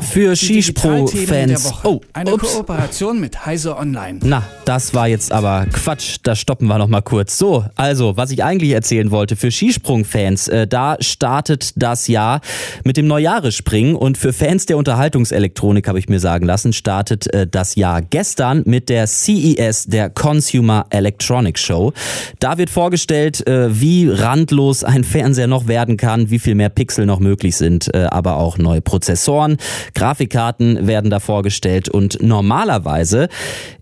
Für Skispro-Fans. Oh, eine ups. Kooperation mit Heise Online. Na, das war jetzt aber Quatsch. Da stoppen wir noch mal kurz. So, also, was ich eigentlich erzählen wollte. Für Skisprung-Fans, äh, da startet das Jahr mit dem Neujahresspringen. Und für Fans der Unterhaltungselektronik, habe ich mir sagen lassen, startet äh, das Jahr gestern mit der CES, der Consumer Electronics Show. Da wird vorgestellt, äh, wie randlos ein Fernseher noch werden kann, wie viel mehr Pixel noch möglich sind, äh, aber auch neue Prozessoren. Grafikkarten werden da vorgestellt und normalerweise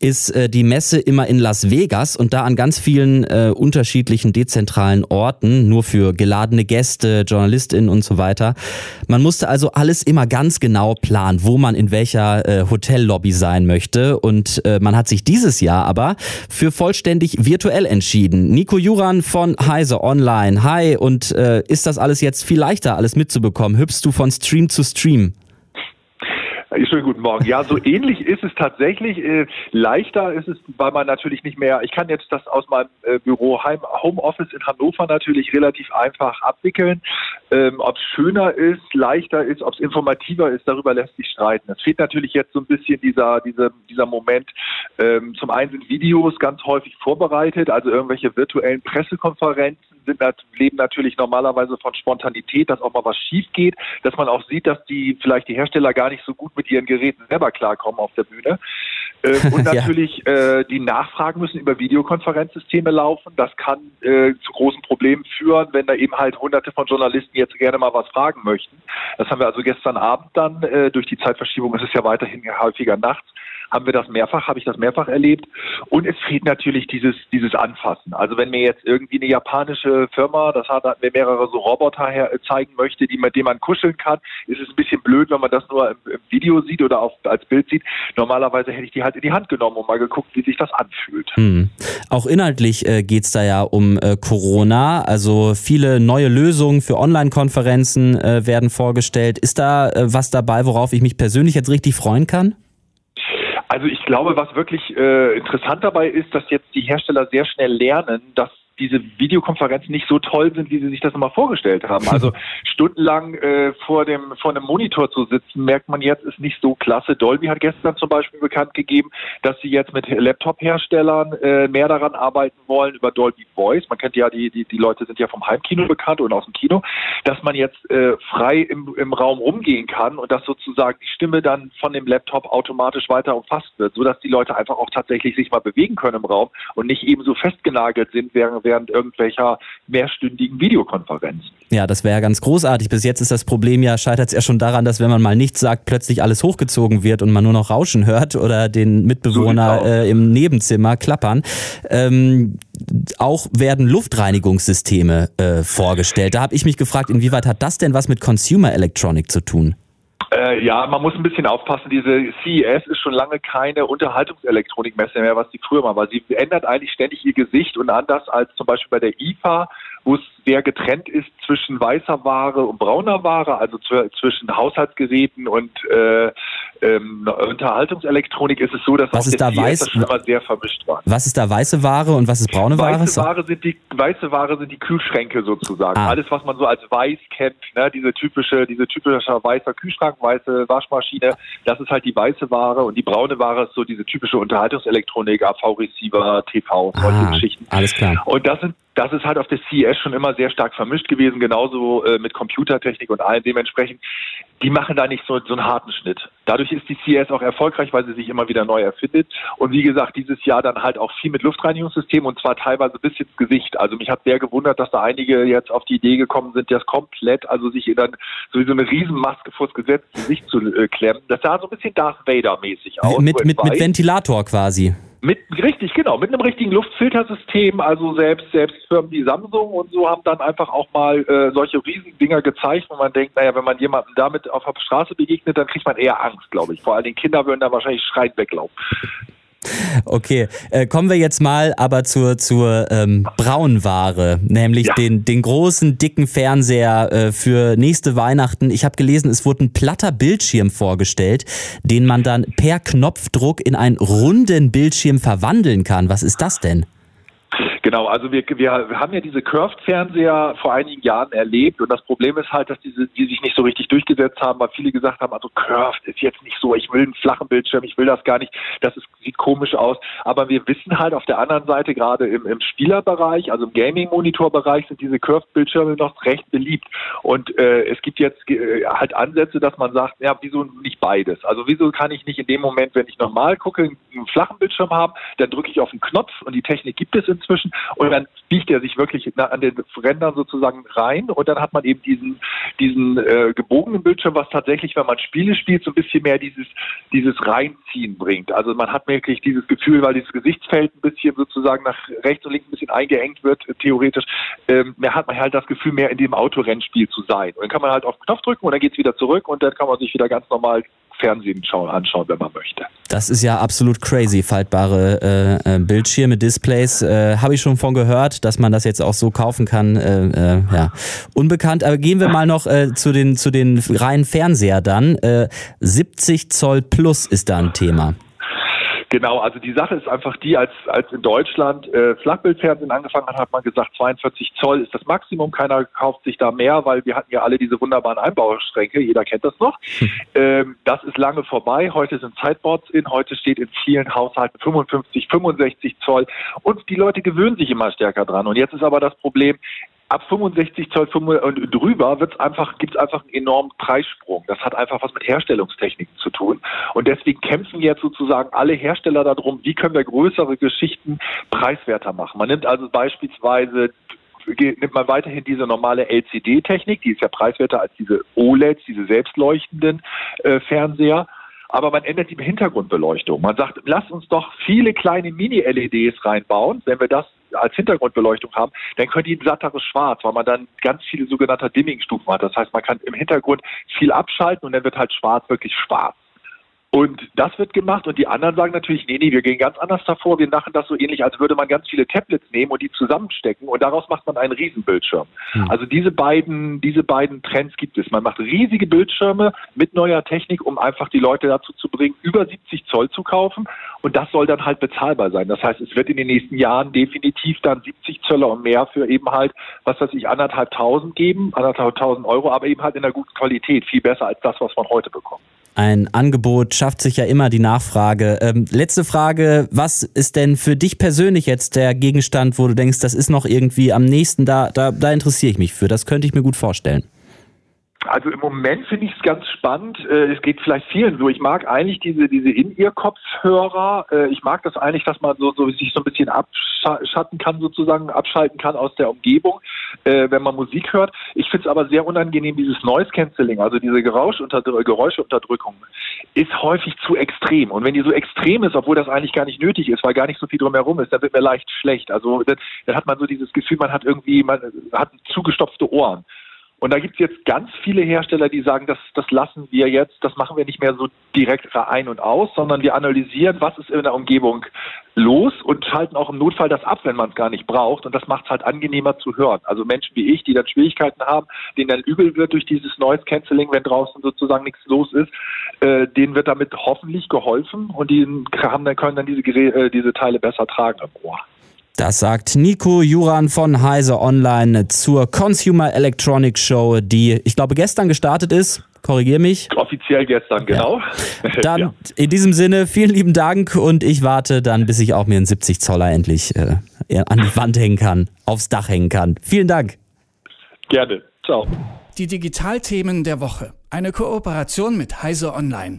ist äh, die Messe immer in Las Vegas und da an ganz vielen äh, unterschiedlichen dezentralen Orten, nur für geladene Gäste, JournalistInnen und so weiter. Man musste also alles immer ganz genau planen, wo man in welcher äh, Hotellobby sein möchte und äh, man hat sich dieses Jahr aber für vollständig virtuell entschieden. Nico Juran von Heise Online. Hi und äh, ist das alles jetzt viel leichter, alles mitzubekommen? Hüpfst du von Stream zu Stream? Schönen guten Morgen. Ja, so ähnlich ist es tatsächlich. Äh, leichter ist es, weil man natürlich nicht mehr, ich kann jetzt das aus meinem äh, Büro Heim, Homeoffice in Hannover natürlich relativ einfach abwickeln. Ähm, ob es schöner ist, leichter ist, ob es informativer ist, darüber lässt sich streiten. Es fehlt natürlich jetzt so ein bisschen dieser, dieser, dieser Moment. Ähm, zum einen sind Videos ganz häufig vorbereitet, also irgendwelche virtuellen Pressekonferenzen sind, leben natürlich normalerweise von Spontanität, dass auch mal was schief geht, dass man auch sieht, dass die vielleicht die Hersteller gar nicht so gut mit ihren Geräten selber klarkommen auf der Bühne. Äh, und natürlich ja. äh, die Nachfragen müssen über Videokonferenzsysteme laufen. Das kann äh, zu großen Problemen führen, wenn da eben halt hunderte von Journalisten jetzt gerne mal was fragen möchten. Das haben wir also gestern Abend dann, äh, durch die Zeitverschiebung ist es ja weiterhin häufiger nachts, haben wir das mehrfach, habe ich das mehrfach erlebt. Und es fehlt natürlich dieses, dieses Anfassen. Also wenn mir jetzt irgendwie eine japanische Firma, das hat mir mehrere so Roboter her, äh, zeigen möchte, die, mit denen man kuscheln kann, ist es ein bisschen blöd, wenn man das nur im, im Video sieht oder auf, als Bild sieht. Normalerweise hätte ich die halt in die Hand genommen und mal geguckt, wie sich das anfühlt. Hm. Auch inhaltlich äh, geht es da ja um äh, Corona. Also viele neue Lösungen für Online-Konferenzen äh, werden vorgestellt. Ist da äh, was dabei, worauf ich mich persönlich jetzt richtig freuen kann? Also ich glaube, was wirklich äh, interessant dabei ist, dass jetzt die Hersteller sehr schnell lernen, dass diese Videokonferenzen nicht so toll sind, wie sie sich das immer vorgestellt haben. Also stundenlang äh, vor dem vor einem Monitor zu sitzen, merkt man jetzt, ist nicht so klasse. Dolby hat gestern zum Beispiel bekannt gegeben, dass sie jetzt mit Laptop-Herstellern äh, mehr daran arbeiten wollen über Dolby Voice. Man kennt ja die, die die Leute sind ja vom Heimkino bekannt und aus dem Kino, dass man jetzt äh, frei im, im Raum rumgehen kann und dass sozusagen die Stimme dann von dem Laptop automatisch weiter umfasst wird, so dass die Leute einfach auch tatsächlich sich mal bewegen können im Raum und nicht eben so festgenagelt sind, während während irgendwelcher mehrstündigen Videokonferenzen. Ja, das wäre ja ganz großartig. Bis jetzt ist das Problem ja, scheitert es ja schon daran, dass wenn man mal nichts sagt, plötzlich alles hochgezogen wird und man nur noch Rauschen hört oder den Mitbewohner so äh, im Nebenzimmer klappern. Ähm, auch werden Luftreinigungssysteme äh, vorgestellt. Da habe ich mich gefragt, inwieweit hat das denn was mit Consumer Electronic zu tun? Äh, ja, man muss ein bisschen aufpassen. Diese CES ist schon lange keine Unterhaltungselektronikmesse mehr, was sie früher mal war. Sie ändert eigentlich ständig ihr Gesicht und anders als zum Beispiel bei der IFA, wo es sehr getrennt ist zwischen weißer Ware und brauner Ware, also zwischen Haushaltsgeräten und äh, ähm, Unterhaltungselektronik ist es so, dass was auch ist da weiß, das schon immer sehr vermischt war. Was ist da weiße Ware und was ist braune Ware? Weiße Ware sind die weiße Ware sind die Kühlschränke sozusagen. Ah. Alles, was man so als weiß kennt, ne, diese typische, diese typische weiße Kühlschrank, weiße Waschmaschine, das ist halt die weiße Ware und die braune Ware ist so diese typische Unterhaltungselektronik, AV-Receiver, TV, solche ah, Geschichten. Alles klar. Und das sind das ist halt auf der CES schon immer sehr stark vermischt gewesen, genauso äh, mit Computertechnik und allem. Dementsprechend, die machen da nicht so, so einen harten Schnitt. Dadurch ist die CES auch erfolgreich, weil sie sich immer wieder neu erfindet. Und wie gesagt, dieses Jahr dann halt auch viel mit Luftreinigungssystemen und zwar teilweise bis ins Gesicht. Also mich hat sehr gewundert, dass da einige jetzt auf die Idee gekommen sind, das komplett, also sich dann sowieso eine Riesenmaske vors Gesicht zu äh, klemmen. Das sah so ein bisschen Darth Vader-mäßig aus. Mit, mit, mit Ventilator quasi. Mit, richtig, genau, mit einem richtigen Luftfiltersystem, also selbst, selbst Firmen wie Samsung und so haben dann einfach auch mal äh, solche riesigen Dinger gezeigt, wo man denkt, naja, wenn man jemandem damit auf der Straße begegnet, dann kriegt man eher Angst, glaube ich. Vor allem Kinder würden da wahrscheinlich schreiend weglaufen. Okay, äh, kommen wir jetzt mal aber zur, zur ähm, Braunware, nämlich ja. den, den großen, dicken Fernseher äh, für nächste Weihnachten. Ich habe gelesen, es wurde ein platter Bildschirm vorgestellt, den man dann per Knopfdruck in einen runden Bildschirm verwandeln kann. Was ist das denn? Genau, also wir, wir haben ja diese Curved-Fernseher vor einigen Jahren erlebt und das Problem ist halt, dass diese, die sich nicht so richtig durchgesetzt haben, weil viele gesagt haben, also Curved ist jetzt nicht so, ich will einen flachen Bildschirm, ich will das gar nicht, das ist, sieht komisch aus. Aber wir wissen halt auf der anderen Seite, gerade im, im Spielerbereich, also im Gaming-Monitor-Bereich, sind diese Curved-Bildschirme noch recht beliebt. Und äh, es gibt jetzt äh, halt Ansätze, dass man sagt, ja, wieso nicht beides? Also wieso kann ich nicht in dem Moment, wenn ich normal gucke, einen flachen Bildschirm haben, dann drücke ich auf den Knopf und die Technik gibt es inzwischen und dann biegt er sich wirklich an den Rändern sozusagen rein und dann hat man eben diesen, diesen äh, gebogenen Bildschirm, was tatsächlich, wenn man Spiele spielt, so ein bisschen mehr dieses, dieses Reinziehen bringt. Also man hat wirklich dieses Gefühl, weil dieses Gesichtsfeld ein bisschen sozusagen nach rechts und links ein bisschen eingeengt wird, theoretisch, ähm, mehr hat man halt das Gefühl, mehr in dem Autorennspiel zu sein. Und dann kann man halt auf den Knopf drücken und dann geht es wieder zurück und dann kann man sich wieder ganz normal Fernsehen schauen, anschauen, wenn man möchte. Das ist ja absolut crazy, faltbare äh, äh, Bildschirme, Displays. Äh, Habe ich schon von gehört, dass man das jetzt auch so kaufen kann. Äh, äh ja, unbekannt. Aber gehen wir mal noch äh, zu den zu den reinen Fernseher dann. 70 Zoll Plus ist da ein Thema. Genau, also die Sache ist einfach die, als, als in Deutschland äh, Flachbildfernsehen angefangen hat, hat man gesagt, 42 Zoll ist das Maximum, keiner kauft sich da mehr, weil wir hatten ja alle diese wunderbaren Einbauschränke, jeder kennt das noch. Hm. Ähm, das ist lange vorbei, heute sind Sideboards in, heute steht in vielen Haushalten 55, 65 Zoll und die Leute gewöhnen sich immer stärker dran. Und jetzt ist aber das Problem, ab 65 Zoll und drüber wird's einfach, gibt's einfach einen enormen Preissprung. Das hat einfach was mit Herstellungstechniken zu tun. Und deswegen kämpfen jetzt sozusagen alle Hersteller darum, wie können wir größere Geschichten preiswerter machen. Man nimmt also beispielsweise nimmt man weiterhin diese normale LCD-Technik, die ist ja preiswerter als diese OLEDs, diese selbstleuchtenden äh, Fernseher aber man ändert die Hintergrundbeleuchtung. Man sagt, lass uns doch viele kleine Mini-LEDs reinbauen. Wenn wir das als Hintergrundbeleuchtung haben, dann können die ein satteres Schwarz, weil man dann ganz viele sogenannte Dimming-Stufen hat. Das heißt, man kann im Hintergrund viel abschalten und dann wird halt schwarz wirklich schwarz. Und das wird gemacht und die anderen sagen natürlich, nee, nee, wir gehen ganz anders davor. Wir machen das so ähnlich, als würde man ganz viele Tablets nehmen und die zusammenstecken und daraus macht man einen Riesenbildschirm. Mhm. Also diese beiden, diese beiden Trends gibt es. Man macht riesige Bildschirme mit neuer Technik, um einfach die Leute dazu zu bringen, über 70 Zoll zu kaufen und das soll dann halt bezahlbar sein. Das heißt, es wird in den nächsten Jahren definitiv dann 70 Zöller und mehr für eben halt, was weiß ich, anderthalb tausend geben, anderthalb tausend Euro, aber eben halt in einer guten Qualität, viel besser als das, was man heute bekommt. Ein Angebot schafft sich ja immer die Nachfrage. Ähm, letzte Frage, was ist denn für dich persönlich jetzt der Gegenstand, wo du denkst, das ist noch irgendwie am nächsten, da, da, da interessiere ich mich für. Das könnte ich mir gut vorstellen. Also im Moment finde ich es ganz spannend. Äh, es geht vielleicht vielen so. Ich mag eigentlich diese, diese In-Ear-Kopfhörer. Äh, ich mag das eigentlich, dass man so, so sich so ein bisschen abschatten kann, sozusagen, abschalten kann aus der Umgebung, äh, wenn man Musik hört. Ich finde es aber sehr unangenehm, dieses Noise Cancelling, also diese Geräuscheunterdrückung, ist häufig zu extrem. Und wenn die so extrem ist, obwohl das eigentlich gar nicht nötig ist, weil gar nicht so viel drumherum ist, dann wird mir leicht schlecht. Also dann, dann hat man so dieses Gefühl, man hat irgendwie, man hat zugestopfte Ohren. Und da gibt es jetzt ganz viele Hersteller, die sagen, das, das lassen wir jetzt, das machen wir nicht mehr so direkt ein und aus, sondern wir analysieren, was ist in der Umgebung los und schalten auch im Notfall das ab, wenn man es gar nicht braucht. Und das macht es halt angenehmer zu hören. Also Menschen wie ich, die dann Schwierigkeiten haben, denen dann übel wird durch dieses Noise Cancelling, wenn draußen sozusagen nichts los ist, äh, denen wird damit hoffentlich geholfen und die haben, dann können dann diese, äh, diese Teile besser tragen im Ohr. Das sagt Nico Juran von Heise Online zur Consumer Electronics Show, die ich glaube gestern gestartet ist. Korrigier mich. Offiziell gestern, genau. Ja. Dann ja. in diesem Sinne vielen lieben Dank und ich warte dann, bis ich auch mir einen 70 Zoller endlich äh, an die Wand hängen kann, aufs Dach hängen kann. Vielen Dank. Gerne. Ciao. Die Digitalthemen der Woche. Eine Kooperation mit Heise Online.